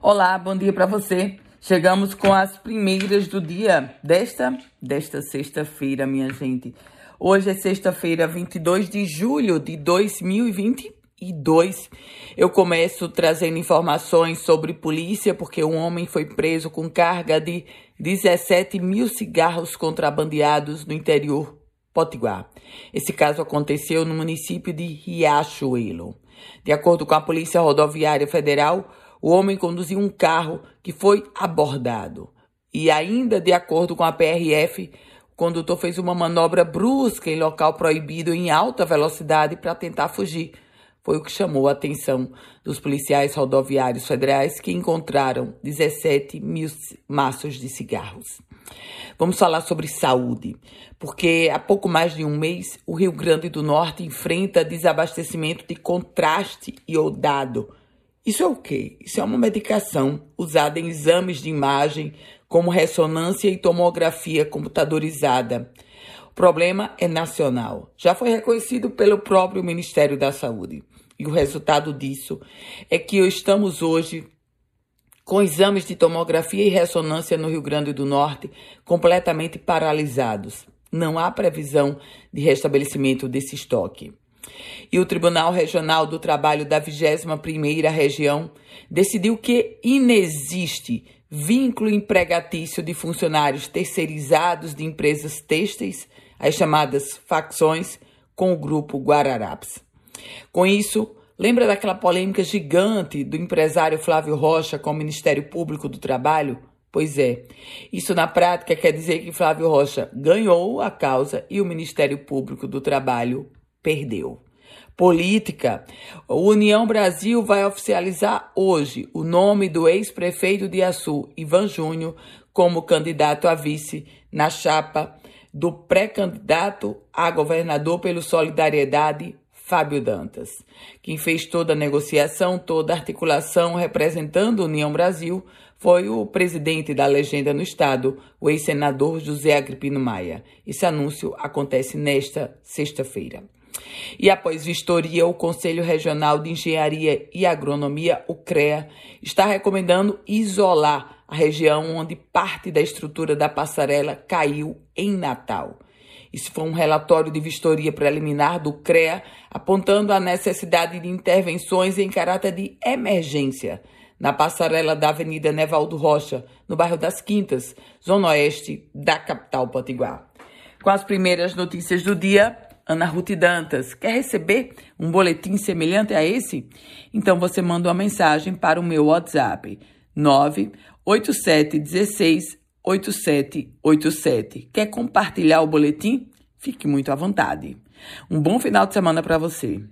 Olá, bom dia para você. Chegamos com as primeiras do dia desta desta sexta-feira, minha gente. Hoje é sexta-feira, 22 de julho de 2022. Eu começo trazendo informações sobre polícia, porque um homem foi preso com carga de 17 mil cigarros contrabandeados no interior Potiguar. Esse caso aconteceu no município de Riachuelo. De acordo com a Polícia Rodoviária Federal, o homem conduziu um carro que foi abordado. E ainda de acordo com a PRF, o condutor fez uma manobra brusca em local proibido em alta velocidade para tentar fugir. Foi o que chamou a atenção dos policiais rodoviários federais que encontraram 17 mil maços de cigarros. Vamos falar sobre saúde, porque há pouco mais de um mês o Rio Grande do Norte enfrenta desabastecimento de contraste iodado isso é o quê? Isso é uma medicação usada em exames de imagem, como ressonância e tomografia computadorizada. O problema é nacional. Já foi reconhecido pelo próprio Ministério da Saúde. E o resultado disso é que estamos hoje com exames de tomografia e ressonância no Rio Grande do Norte completamente paralisados. Não há previsão de restabelecimento desse estoque. E o Tribunal Regional do Trabalho da 21ª Região decidiu que inexiste vínculo empregatício de funcionários terceirizados de empresas têxteis, as chamadas facções, com o grupo Guararapes. Com isso, lembra daquela polêmica gigante do empresário Flávio Rocha com o Ministério Público do Trabalho? Pois é, isso na prática quer dizer que Flávio Rocha ganhou a causa e o Ministério Público do Trabalho perdeu. Política. O União Brasil vai oficializar hoje o nome do ex-prefeito de Açu, Ivan Júnior, como candidato a vice na chapa do pré-candidato a governador pelo Solidariedade, Fábio Dantas. Quem fez toda a negociação, toda a articulação representando a União Brasil foi o presidente da legenda no Estado, o ex-senador José Agripino Maia. Esse anúncio acontece nesta sexta-feira. E após vistoria, o Conselho Regional de Engenharia e Agronomia, o CREA, está recomendando isolar a região onde parte da estrutura da passarela caiu em Natal. Isso foi um relatório de vistoria preliminar do CREA, apontando a necessidade de intervenções em caráter de emergência na passarela da Avenida Nevaldo Rocha, no bairro das Quintas, zona oeste da capital potiguar. Com as primeiras notícias do dia, Ana Ruth Dantas, quer receber um boletim semelhante a esse? Então você manda uma mensagem para o meu WhatsApp 98716 8787. Quer compartilhar o boletim? Fique muito à vontade. Um bom final de semana para você.